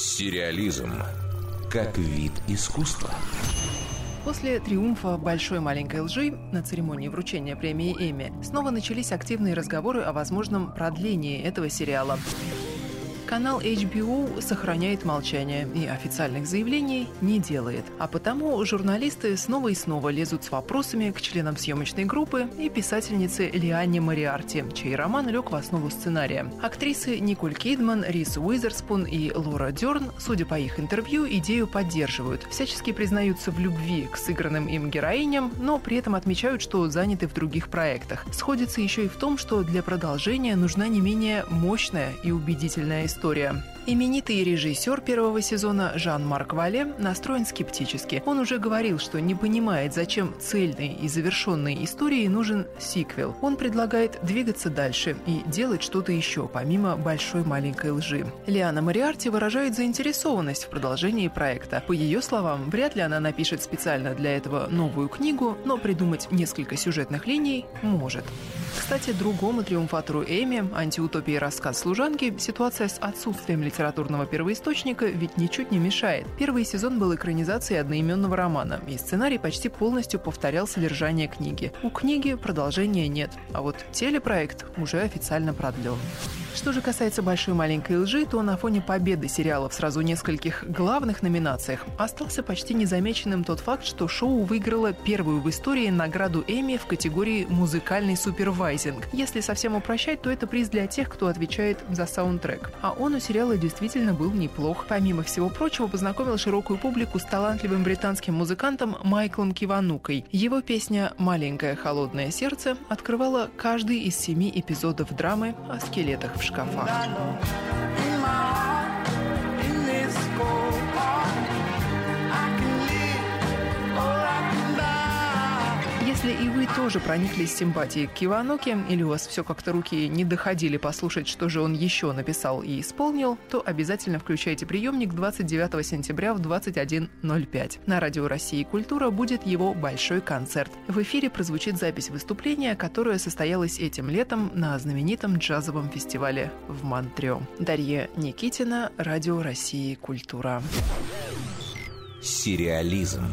Сериализм как вид искусства. После триумфа «Большой маленькой лжи» на церемонии вручения премии «Эми снова начались активные разговоры о возможном продлении этого сериала. Канал HBO сохраняет молчание и официальных заявлений не делает. А потому журналисты снова и снова лезут с вопросами к членам съемочной группы и писательнице Лиане Мариарти, чей роман лег в основу сценария. Актрисы Николь Кидман, Рис Уизерспун и Лора Дерн, судя по их интервью, идею поддерживают. Всячески признаются в любви к сыгранным им героиням, но при этом отмечают, что заняты в других проектах. Сходится еще и в том, что для продолжения нужна не менее мощная и убедительная история история. Именитый режиссер первого сезона Жан-Марк Вале настроен скептически. Он уже говорил, что не понимает, зачем цельной и завершенной истории нужен сиквел. Он предлагает двигаться дальше и делать что-то еще, помимо большой маленькой лжи. Лиана Мариарти выражает заинтересованность в продолжении проекта. По ее словам, вряд ли она напишет специально для этого новую книгу, но придумать несколько сюжетных линий может. Кстати, другому триумфатору Эми, антиутопии рассказ служанки, ситуация с отсутствием литературного первоисточника ведь ничуть не мешает. Первый сезон был экранизацией одноименного романа, и сценарий почти полностью повторял содержание книги. У книги продолжения нет, а вот телепроект уже официально продлен. Что же касается «Большой маленькой лжи», то на фоне победы сериала в сразу нескольких главных номинациях остался почти незамеченным тот факт, что шоу выиграло первую в истории награду Эми в категории «Музыкальный супервайзинг». Если совсем упрощать, то это приз для тех, кто отвечает за саундтрек. А он у сериала действительно был неплох. Помимо всего прочего, познакомил широкую публику с талантливым британским музыкантом Майклом Киванукой. Его песня «Маленькое холодное сердце» открывала каждый из семи эпизодов драмы о скелетах в шкафах. Если и вы тоже прониклись симпатией к Киваноке, или у вас все как-то руки не доходили послушать, что же он еще написал и исполнил, то обязательно включайте приемник 29 сентября в 21.05. На Радио России «Культура» будет его большой концерт. В эфире прозвучит запись выступления, которое состоялось этим летом на знаменитом джазовом фестивале в Монтрео. Дарья Никитина, Радио России «Культура». Сериализм.